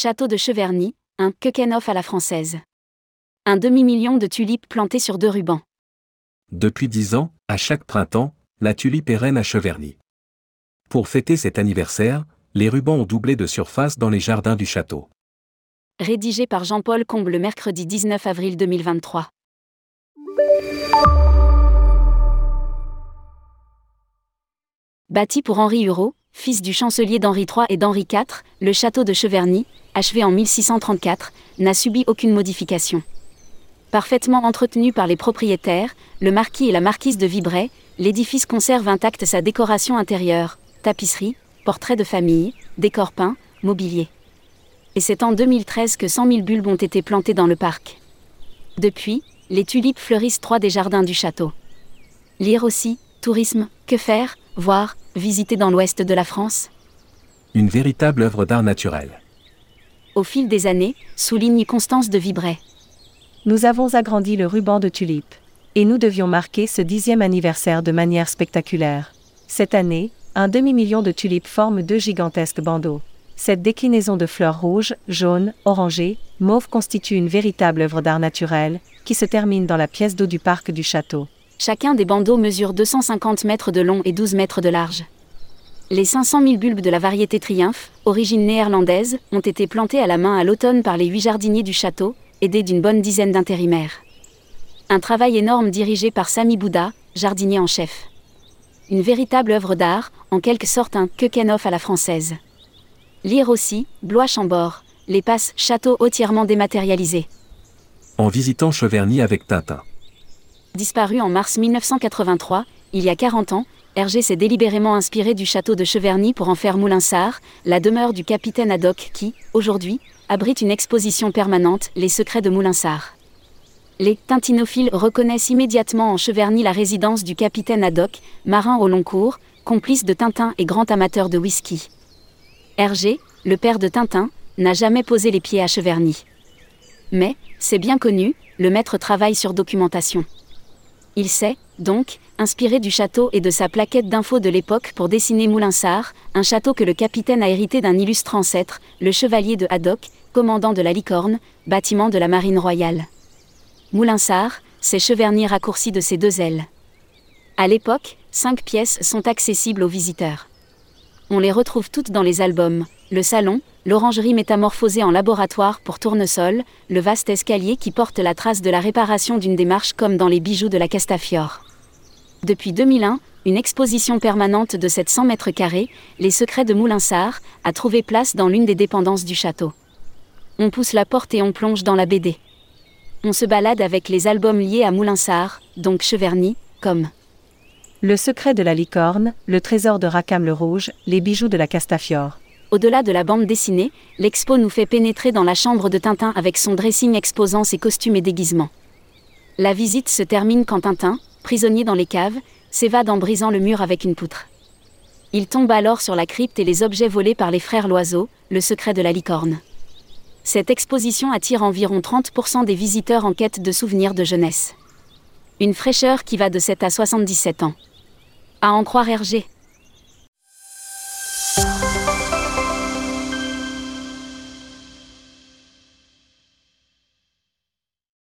Château de Cheverny, un Keukenhof à la française. Un demi-million de tulipes plantées sur deux rubans. Depuis dix ans, à chaque printemps, la tulipe est reine à Cheverny. Pour fêter cet anniversaire, les rubans ont doublé de surface dans les jardins du château. Rédigé par Jean-Paul Combe le mercredi 19 avril 2023. Bâti pour Henri Hureau, fils du chancelier d'Henri III et d'Henri IV, le château de Cheverny, achevé en 1634, n'a subi aucune modification. Parfaitement entretenu par les propriétaires, le marquis et la marquise de Vibray, l'édifice conserve intacte sa décoration intérieure, tapisserie, portraits de famille, décors peints, mobilier. Et c'est en 2013 que 100 000 bulbes ont été plantées dans le parc. Depuis, les tulipes fleurissent trois des jardins du château. Lire aussi, tourisme, que faire, voir, visiter dans l'ouest de la France? Une véritable œuvre d'art naturel. Au fil des années, souligne Constance de Vibray. Nous avons agrandi le ruban de tulipes. Et nous devions marquer ce dixième anniversaire de manière spectaculaire. Cette année, un demi-million de tulipes forment deux gigantesques bandeaux. Cette déclinaison de fleurs rouges, jaunes, orangées, mauves constitue une véritable œuvre d'art naturel, qui se termine dans la pièce d'eau du parc du château. Chacun des bandeaux mesure 250 mètres de long et 12 mètres de large. Les 500 000 bulbes de la variété Triumph, origine néerlandaise, ont été plantés à la main à l'automne par les huit jardiniers du château, aidés d'une bonne dizaine d'intérimaires. Un travail énorme dirigé par Sami Bouddha, jardinier en chef. Une véritable œuvre d'art, en quelque sorte un Keukenhof à la française. Lire aussi, Blois Chambord, les passes château entièrement dématérialisées. En visitant Cheverny avec Tintin. Disparu en mars 1983, il y a 40 ans, Hergé s'est délibérément inspiré du château de Cheverny pour en faire Moulinsart, la demeure du capitaine Haddock qui, aujourd'hui, abrite une exposition permanente, Les secrets de Moulinsart. Les tintinophiles reconnaissent immédiatement en Cheverny la résidence du capitaine Haddock, marin au long cours, complice de Tintin et grand amateur de whisky. Hergé, le père de Tintin, n'a jamais posé les pieds à Cheverny. Mais, c'est bien connu, le maître travaille sur documentation. Il s'est, donc, inspiré du château et de sa plaquette d'infos de l'époque pour dessiner Moulinsart, un château que le capitaine a hérité d'un illustre ancêtre, le chevalier de Haddock, commandant de la Licorne, bâtiment de la marine royale. Moulinsart, c'est Cheverny raccourci de ses deux ailes. À l'époque, cinq pièces sont accessibles aux visiteurs. On les retrouve toutes dans les albums, le salon, l'orangerie métamorphosée en laboratoire pour tournesol, le vaste escalier qui porte la trace de la réparation d'une démarche comme dans les bijoux de la Castafiore. Depuis 2001, une exposition permanente de 700 mètres carrés, Les secrets de Moulinsart, a trouvé place dans l'une des dépendances du château. On pousse la porte et on plonge dans la BD. On se balade avec les albums liés à Moulinsart, donc Cheverny, comme Le secret de la licorne, Le trésor de Rackham le Rouge, Les bijoux de la Castafiore. Au-delà de la bande dessinée, l'expo nous fait pénétrer dans la chambre de Tintin avec son dressing exposant ses costumes et déguisements. La visite se termine quand Tintin, prisonnier dans les caves, s'évade en brisant le mur avec une poutre. Il tombe alors sur la crypte et les objets volés par les frères Loiseau, le secret de la licorne. Cette exposition attire environ 30% des visiteurs en quête de souvenirs de jeunesse. Une fraîcheur qui va de 7 à 77 ans. À en croire Hergé.